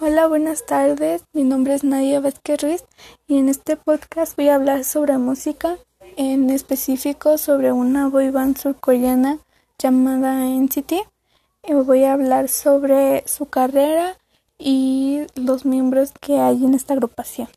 Hola, buenas tardes. Mi nombre es Nadia Vázquez Ruiz y en este podcast voy a hablar sobre música, en específico sobre una boy band surcoreana llamada NCT. Y eh, voy a hablar sobre su carrera y los miembros que hay en esta agrupación.